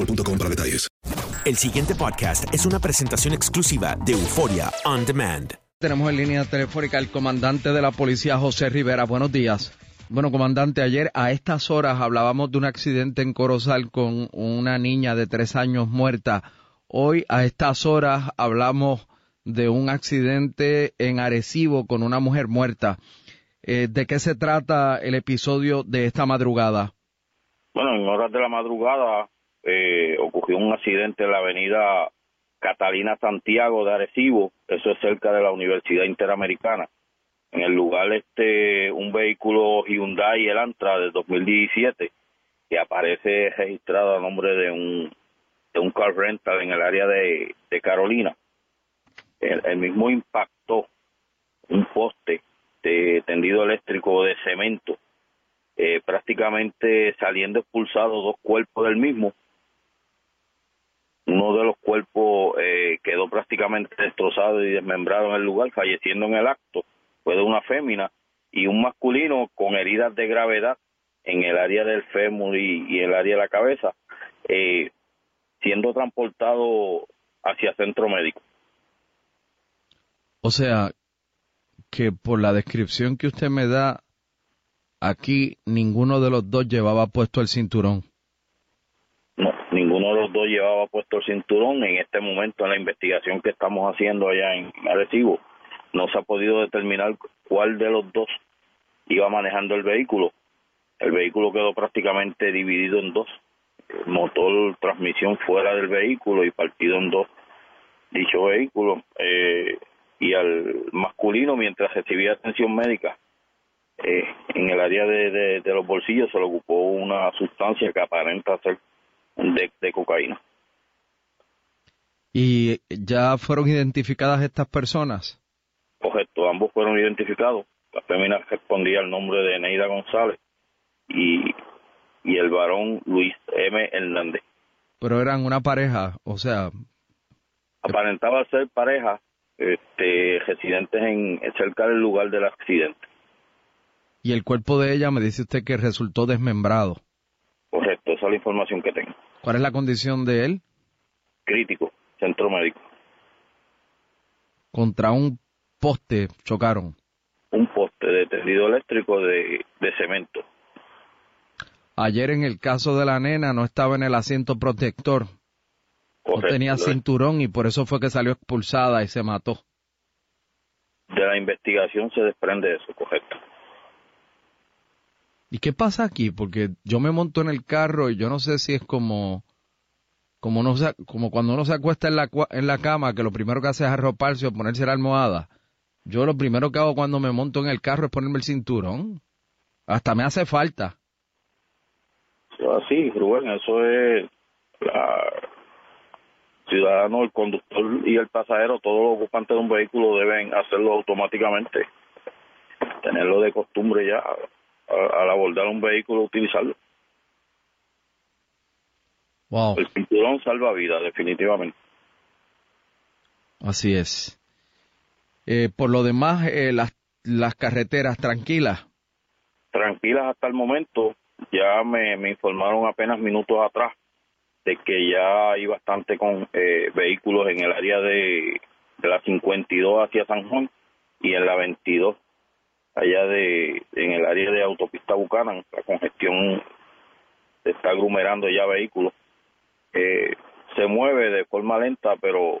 boostmobile.com para detalles. El siguiente podcast es una presentación exclusiva de Euforia On Demand. Tenemos en línea telefónica al comandante de la policía, José Rivera. Buenos días. Bueno, comandante, ayer a estas horas hablábamos de un accidente en Corozal con una niña de tres años muerta. Hoy a estas horas hablamos de un accidente en Arecibo con una mujer muerta. Eh, ¿De qué se trata el episodio de esta madrugada? Bueno, en horas de la madrugada eh, ocurrió un accidente en la avenida Catalina Santiago de Arecibo, eso es cerca de la Universidad Interamericana. En el lugar este un vehículo Hyundai Elantra del 2017 que aparece registrado a nombre de un de un car rental en el área de, Carolina. El, mismo impactó un poste de tendido eléctrico de cemento, eh, prácticamente saliendo expulsados dos cuerpos del mismo uno de los cuerpos eh, quedó prácticamente destrozado y desmembrado en el lugar, falleciendo en el acto. Fue de una fémina y un masculino con heridas de gravedad en el área del fémur y, el área de la cabeza, eh, siendo transportado hacia centro médico. O sea, que por la descripción que usted me da, aquí ninguno de los dos llevaba puesto el cinturón. Los dos llevaba puesto el cinturón. En este momento, en la investigación que estamos haciendo allá en Arecibo, no se ha podido determinar cuál de los dos iba manejando el vehículo. El vehículo quedó prácticamente dividido en dos. motor, transmisión fuera del vehículo y partido en dos dicho vehículo. Eh, y al masculino, mientras recibía atención médica, eh, en el área de, de los bolsillos se le ocupó una sustancia que aparenta ser de, cocaína. ¿Y ya fueron identificadas estas personas? Correcto, ambos fueron identificados. La fémina respondía al nombre de Neida González y, y el varón Luis M. Hernández. Pero eran una pareja, o sea... Aparentaba ser pareja, este, residentes en cerca del lugar del accidente. Y el cuerpo de ella me dice usted que resultó desmembrado. La información que tengo. ¿Cuál es la condición de él? Crítico, centro médico. Contra un poste chocaron. Un poste de tendido eléctrico de, cemento. Ayer en el caso de la nena no estaba en el asiento protector. no tenía cinturón y por eso fue que salió expulsada y se mató. De la investigación se desprende eso, correcto. ¿Y qué pasa aquí? Porque yo me monto en el carro y yo no sé si es como como no como cuando uno se acuesta en la en la cama que lo primero que hace es arroparse o ponerse la almohada. Yo lo primero que hago cuando me monto en el carro es ponerme el cinturón. Hasta me hace falta. Sí, Rubén, eso es la, ciudadano, el conductor y el pasajero, todos los ocupantes de un vehículo deben hacerlo automáticamente, tenerlo de costumbre ya al abordar un vehículo, utilizarlo. Wow. El cinturón salva vida, definitivamente. Así es. Eh, por lo demás, eh, las, las carreteras tranquilas. Tranquilas hasta el momento. Ya me, me informaron apenas minutos atrás de que ya hay bastante con eh, vehículos en el área de, de la 52 hacia San Juan y en la 22 allá de en el área de autopista Bucanan la congestión está aglomerando ya vehículos. Eh, se mueve de forma lenta pero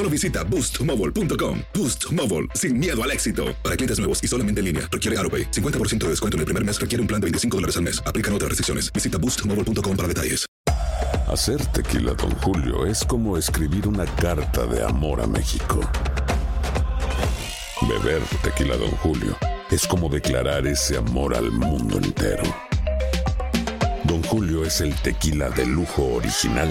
Solo visita boostmobile.com. Boost Mobile, sin miedo al éxito. Para clientes nuevos y solamente en línea, requiere AroPay. 50% de descuento en el primer mes requiere un plan de 25 dólares al mes. Aplican otras restricciones. Visita boostmobile.com para detalles. Hacer tequila, Don Julio, es como escribir una carta de amor a México. Beber tequila, Don Julio, es como declarar ese amor al mundo entero. Don Julio es el tequila de lujo original,